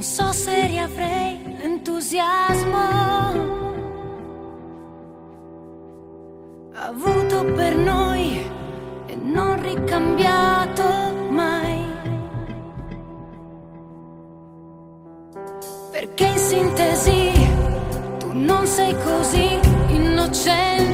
Non so se riavrei l'entusiasmo avuto per noi e non ricambiato mai. Perché in sintesi tu non sei così innocente.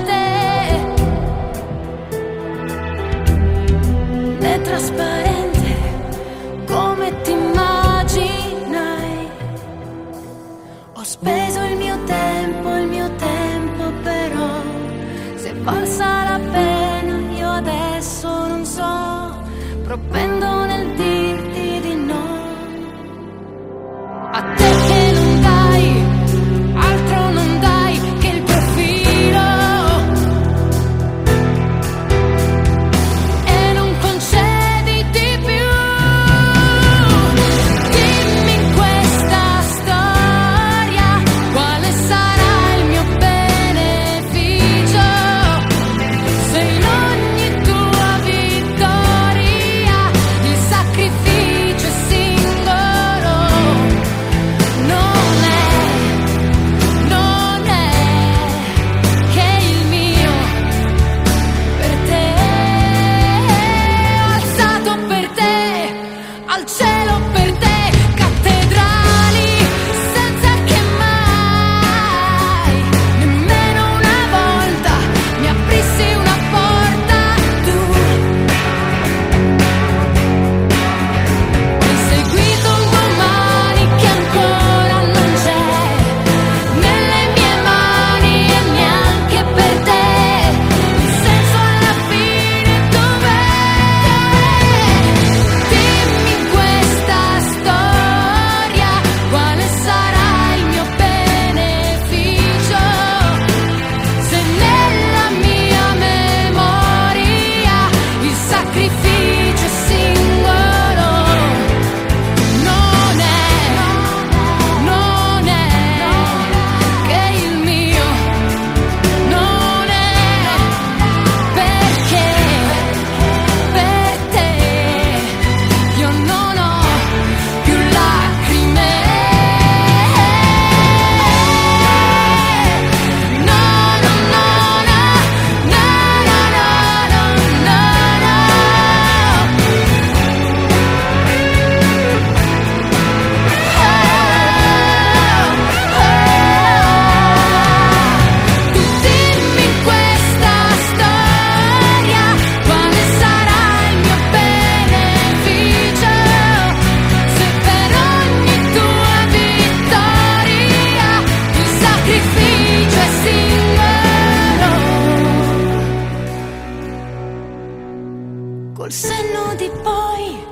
col senno di poi.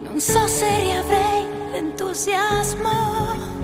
Non so se riavrei l'entusiasmo.